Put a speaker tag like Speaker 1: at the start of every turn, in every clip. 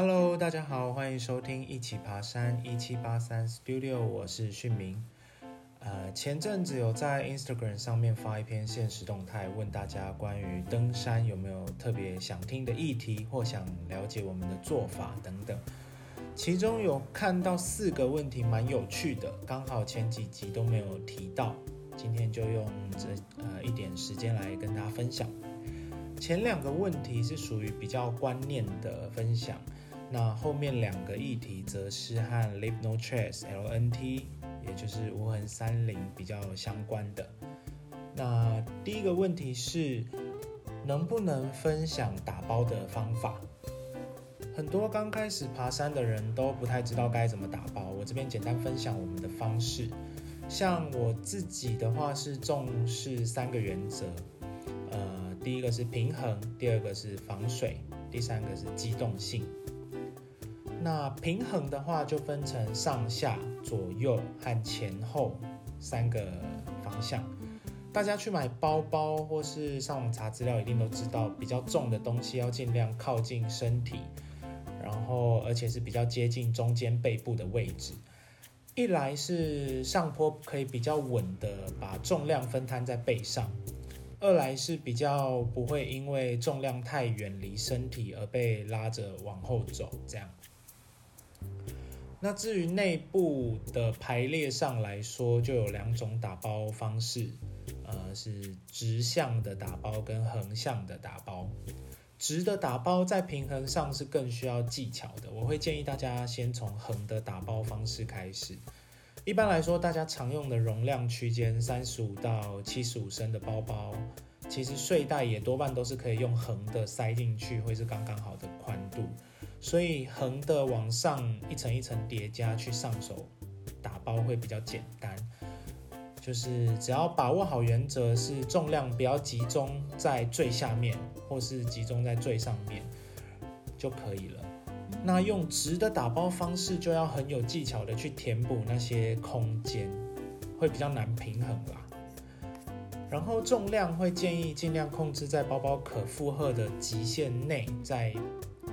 Speaker 1: Hello，大家好，欢迎收听一起爬山一七八三 Studio，我是训明。呃，前阵子有在 Instagram 上面发一篇现实动态，问大家关于登山有没有特别想听的议题，或想了解我们的做法等等。其中有看到四个问题蛮有趣的，刚好前几集都没有提到，今天就用这呃一点时间来跟大家分享。前两个问题是属于比较观念的分享，那后面两个议题则是和 Live No Trace LNT，也就是无痕三零比较相关的。那第一个问题是，能不能分享打包的方法？很多刚开始爬山的人都不太知道该怎么打包，我这边简单分享我们的方式。像我自己的话是重视三个原则，呃。第一个是平衡，第二个是防水，第三个是机动性。那平衡的话，就分成上下、左右和前后三个方向。大家去买包包或是上网查资料，一定都知道，比较重的东西要尽量靠近身体，然后而且是比较接近中间背部的位置。一来是上坡可以比较稳的把重量分摊在背上。二来是比较不会因为重量太远离身体而被拉着往后走，这样。那至于内部的排列上来说，就有两种打包方式，呃，是直向的打包跟横向的打包。直的打包在平衡上是更需要技巧的，我会建议大家先从横的打包方式开始。一般来说，大家常用的容量区间三十五到七十五升的包包，其实睡袋也多半都是可以用横的塞进去，会是刚刚好的宽度。所以横的往上一层一层叠加去上手打包会比较简单。就是只要把握好原则，是重量不要集中在最下面，或是集中在最上面就可以了。那用直的打包方式，就要很有技巧的去填补那些空间，会比较难平衡啦。然后重量会建议尽量控制在包包可负荷的极限内，在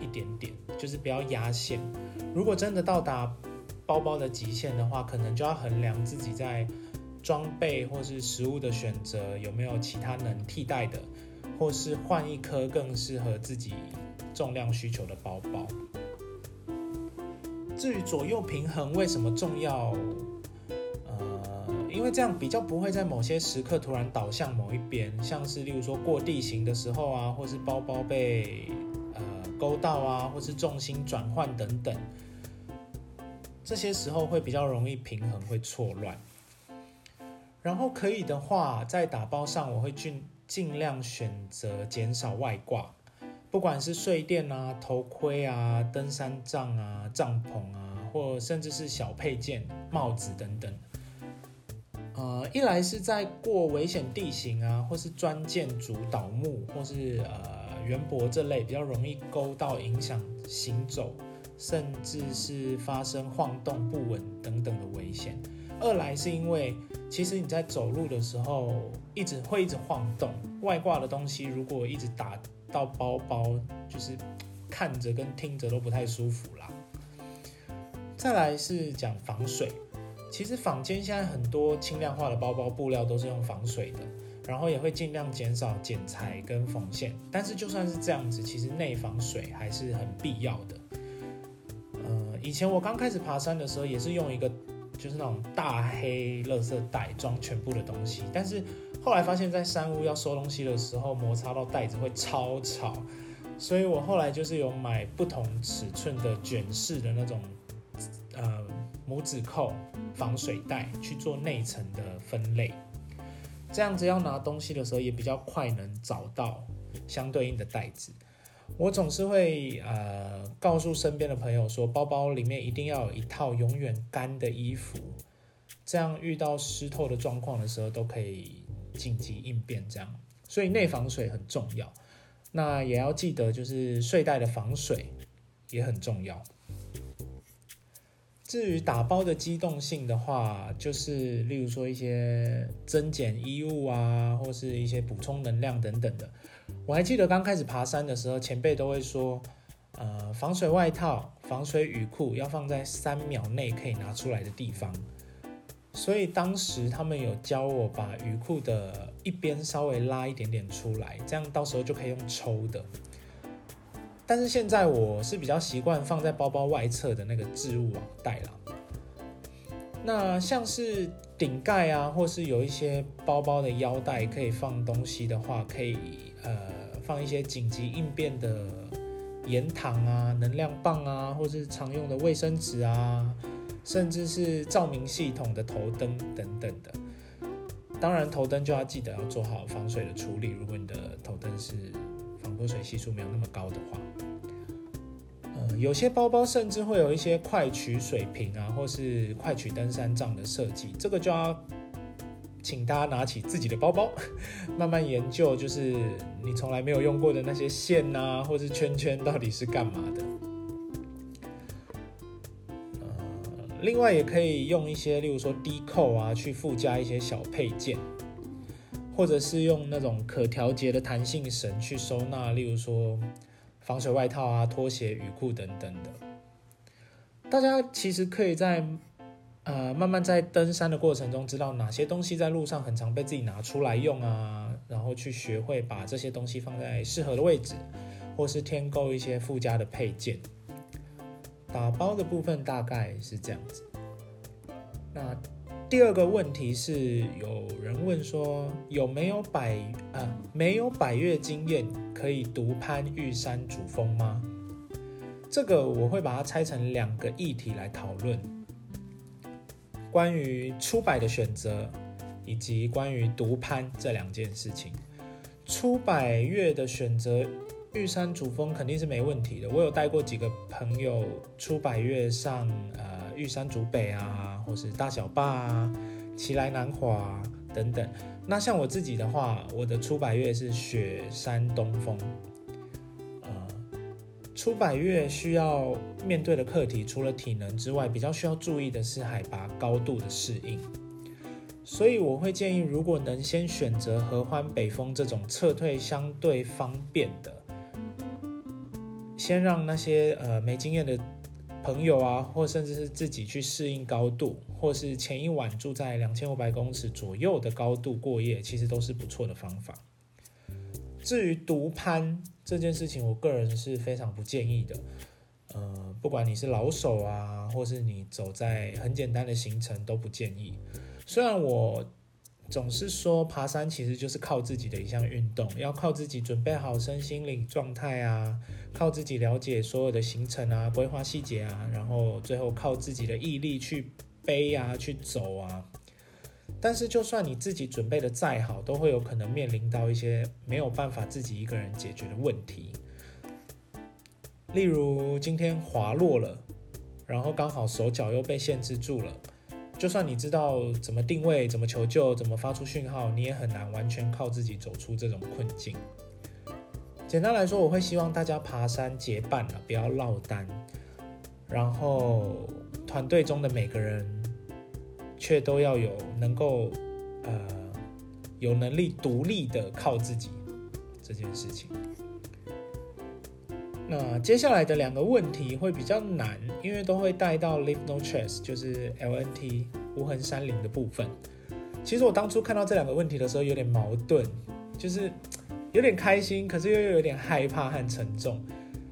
Speaker 1: 一点点，就是不要压线。如果真的到达包包的极限的话，可能就要衡量自己在装备或是食物的选择有没有其他能替代的，或是换一颗更适合自己重量需求的包包。至于左右平衡为什么重要？呃，因为这样比较不会在某些时刻突然倒向某一边，像是例如说过地形的时候啊，或是包包被勾到啊，或是重心转换等等，这些时候会比较容易平衡会错乱。然后可以的话，在打包上我会尽尽量选择减少外挂。不管是睡垫啊、头盔啊、登山杖啊、帐篷啊，或甚至是小配件、帽子等等，呃，一来是在过危险地形啊，或是钻建筑、倒木，或是呃圆脖这类比较容易勾到、影响行走，甚至是发生晃动不稳等等的危险；二来是因为其实你在走路的时候一直会一直晃动，外挂的东西如果一直打。到包包就是看着跟听着都不太舒服啦。再来是讲防水，其实坊间现在很多轻量化的包包布料都是用防水的，然后也会尽量减少剪裁跟缝线。但是就算是这样子，其实内防水还是很必要的。呃，以前我刚开始爬山的时候，也是用一个就是那种大黑垃圾袋装全部的东西，但是。后来发现，在山屋要收东西的时候，摩擦到袋子会超吵，所以我后来就是有买不同尺寸的卷式的那种，呃，拇指扣防水袋去做内层的分类，这样子要拿东西的时候也比较快能找到相对应的袋子。我总是会呃告诉身边的朋友说，包包里面一定要有一套永远干的衣服，这样遇到湿透的状况的时候都可以。紧急应变这样，所以内防水很重要。那也要记得，就是睡袋的防水也很重要。至于打包的机动性的话，就是例如说一些增减衣物啊，或是一些补充能量等等的。我还记得刚开始爬山的时候，前辈都会说，呃，防水外套、防水雨裤要放在三秒内可以拿出来的地方。所以当时他们有教我把雨裤的一边稍微拉一点点出来，这样到时候就可以用抽的。但是现在我是比较习惯放在包包外侧的那个置物网袋了。那像是顶盖啊，或是有一些包包的腰带可以放东西的话，可以呃放一些紧急应变的盐糖啊、能量棒啊，或是常用的卫生纸啊。甚至是照明系统的头灯等等的，当然头灯就要记得要做好防水的处理。如果你的头灯是防泼水系数没有那么高的话，呃，有些包包甚至会有一些快取水瓶啊，或是快取登山杖的设计，这个就要请大家拿起自己的包包，慢慢研究，就是你从来没有用过的那些线啊，或是圈圈到底是干嘛的。另外也可以用一些，例如说低扣啊，去附加一些小配件，或者是用那种可调节的弹性绳去收纳，例如说防水外套啊、拖鞋、雨裤等等的。大家其实可以在呃慢慢在登山的过程中，知道哪些东西在路上很常被自己拿出来用啊，然后去学会把这些东西放在适合的位置，或是添购一些附加的配件。打包的部分大概是这样子。那第二个问题是，有人问说有没有百啊没有百越经验可以独攀玉山主峰吗？这个我会把它拆成两个议题来讨论，关于出百的选择以及关于独攀这两件事情。出百越的选择。玉山主峰肯定是没问题的。我有带过几个朋友出百越上呃玉山主北啊，或是大小坝啊、奇来南华等等。那像我自己的话，我的出百月是雪山东峰。呃，出百月需要面对的课题，除了体能之外，比较需要注意的是海拔高度的适应。所以我会建议，如果能先选择合欢北峰这种撤退相对方便的。先让那些呃没经验的朋友啊，或甚至是自己去适应高度，或是前一晚住在两千五百公尺左右的高度过夜，其实都是不错的方法。至于独攀这件事情，我个人是非常不建议的。呃，不管你是老手啊，或是你走在很简单的行程，都不建议。虽然我。总是说爬山其实就是靠自己的一项运动，要靠自己准备好身心灵状态啊，靠自己了解所有的行程啊、规划细节啊，然后最后靠自己的毅力去背啊、去走啊。但是就算你自己准备的再好，都会有可能面临到一些没有办法自己一个人解决的问题。例如今天滑落了，然后刚好手脚又被限制住了。就算你知道怎么定位、怎么求救、怎么发出讯号，你也很难完全靠自己走出这种困境。简单来说，我会希望大家爬山结伴啊，不要落单。然后团队中的每个人却都要有能够呃有能力独立的靠自己这件事情。那接下来的两个问题会比较难，因为都会带到 Live No Trace，就是 LNT 无痕山林的部分。其实我当初看到这两个问题的时候有点矛盾，就是有点开心，可是又有点害怕和沉重。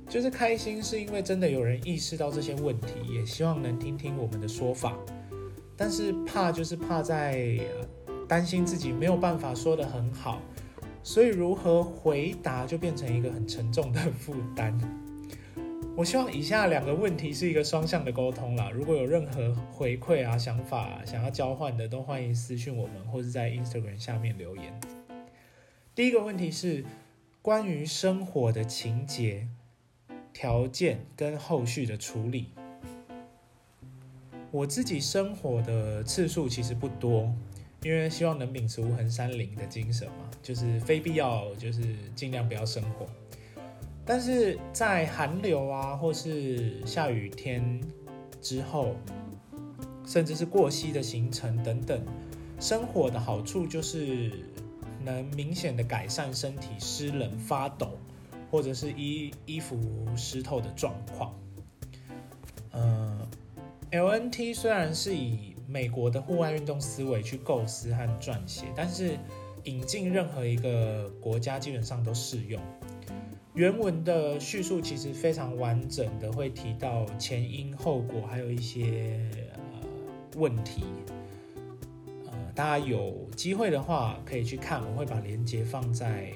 Speaker 1: 就是开心是因为真的有人意识到这些问题，也希望能听听我们的说法。但是怕就是怕在担心自己没有办法说得很好。所以如何回答就变成一个很沉重的负担。我希望以下两个问题是一个双向的沟通啦。如果有任何回馈啊、想法想要交换的，都欢迎私讯我们，或是在 Instagram 下面留言。第一个问题是关于生活的情节、条件跟后续的处理。我自己生活的次数其实不多。因为希望能秉持无痕山林的精神嘛，就是非必要就是尽量不要生火。但是在寒流啊，或是下雨天之后，甚至是过溪的行程等等，生火的好处就是能明显的改善身体湿冷发抖，或者是衣衣服湿透的状况。呃，LNT 虽然是以美国的户外运动思维去构思和撰写，但是引进任何一个国家基本上都适用。原文的叙述其实非常完整的，会提到前因后果，还有一些呃问题。呃，大家有机会的话可以去看，我会把链接放在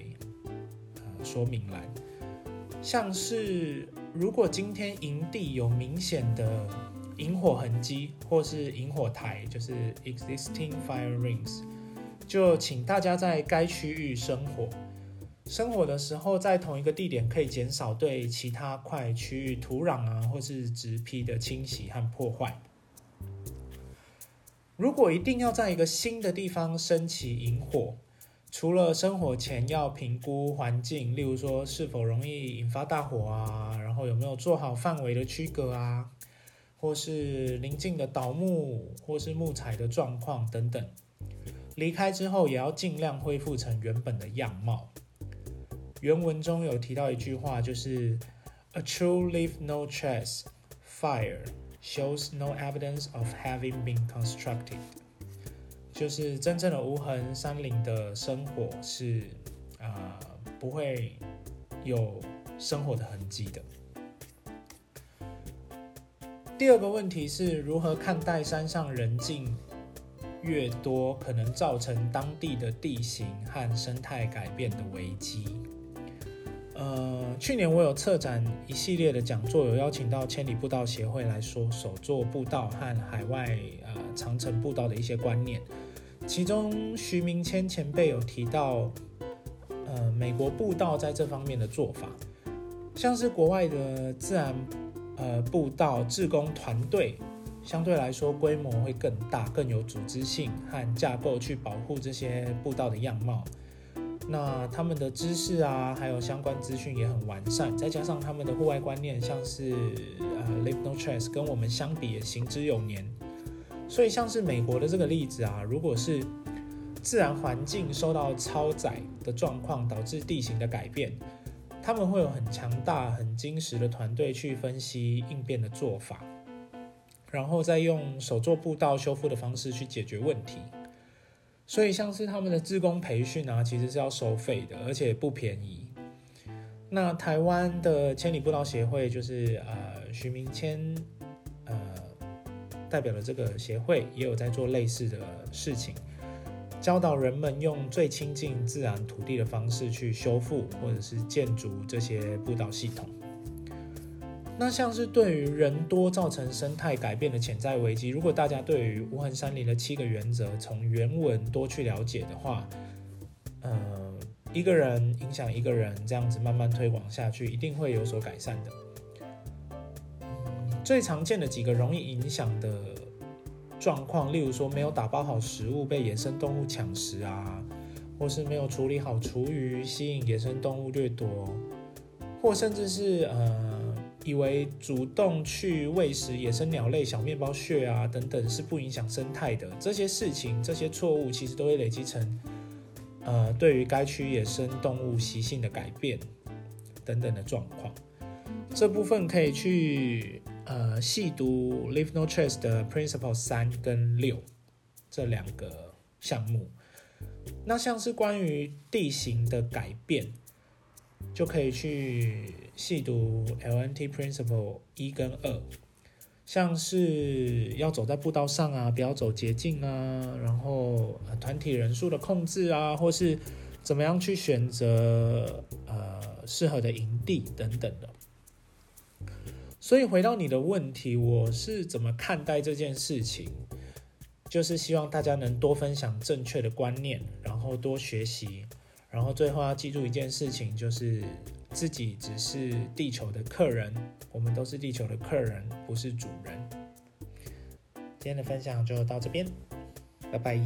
Speaker 1: 呃说明栏。像是如果今天营地有明显的引火痕迹，或是引火台，就是 existing fire rings，就请大家在该区域生火。生火的时候，在同一个地点可以减少对其他块区域土壤啊，或是植皮的侵袭和破坏。如果一定要在一个新的地方升起引火，除了生火前要评估环境，例如说是否容易引发大火啊，然后有没有做好范围的区隔啊，或是邻近的倒木或是木材的状况等等，离开之后也要尽量恢复成原本的样貌。原文中有提到一句话，就是 "A true leave no trace fire shows no evidence of having been constructed"，就是真正的无痕山林的生火是啊不会有生火的痕迹的。第二个问题是如何看待山上人境越多，可能造成当地的地形和生态改变的危机？呃，去年我有策展一系列的讲座，有邀请到千里步道协会来说手作步道和海外呃长城步道的一些观念。其中徐明谦前辈有提到，呃，美国步道在这方面的做法，像是国外的自然呃步道志工团队，相对来说规模会更大，更有组织性和架构去保护这些步道的样貌。那他们的知识啊，还有相关资讯也很完善，再加上他们的户外观念，像是呃 Leave No Trace，跟我们相比也行之有年。所以像是美国的这个例子啊，如果是自然环境受到超载的状况，导致地形的改变，他们会有很强大、很精实的团队去分析应变的做法，然后再用手做步道修复的方式去解决问题。所以像是他们的自工培训啊，其实是要收费的，而且不便宜。那台湾的千里步道协会就是呃徐明谦呃代表的这个协会，也有在做类似的事情，教导人们用最亲近自然土地的方式去修复或者是建筑这些步道系统。那像是对于人多造成生态改变的潜在危机，如果大家对于无痕山林的七个原则从原文多去了解的话，呃，一个人影响一个人，这样子慢慢推广下去，一定会有所改善的。最常见的几个容易影响的状况，例如说没有打包好食物被野生动物抢食啊，或是没有处理好厨余吸引野生动物掠夺，或甚至是呃。以为主动去喂食野生鸟类、小面包屑啊等等是不影响生态的，这些事情、这些错误其实都会累积成，呃，对于该区野生动物习性的改变等等的状况。这部分可以去呃细读《Leave No Trace》的 Principle 三跟六这两个项目。那像是关于地形的改变，就可以去。细读 LNT Principle 一跟二，像是要走在步道上啊，不要走捷径啊，然后团体人数的控制啊，或是怎么样去选择呃适合的营地等等的。所以回到你的问题，我是怎么看待这件事情？就是希望大家能多分享正确的观念，然后多学习，然后最后要记住一件事情，就是。自己只是地球的客人，我们都是地球的客人，不是主人。今天的分享就到这边，拜拜。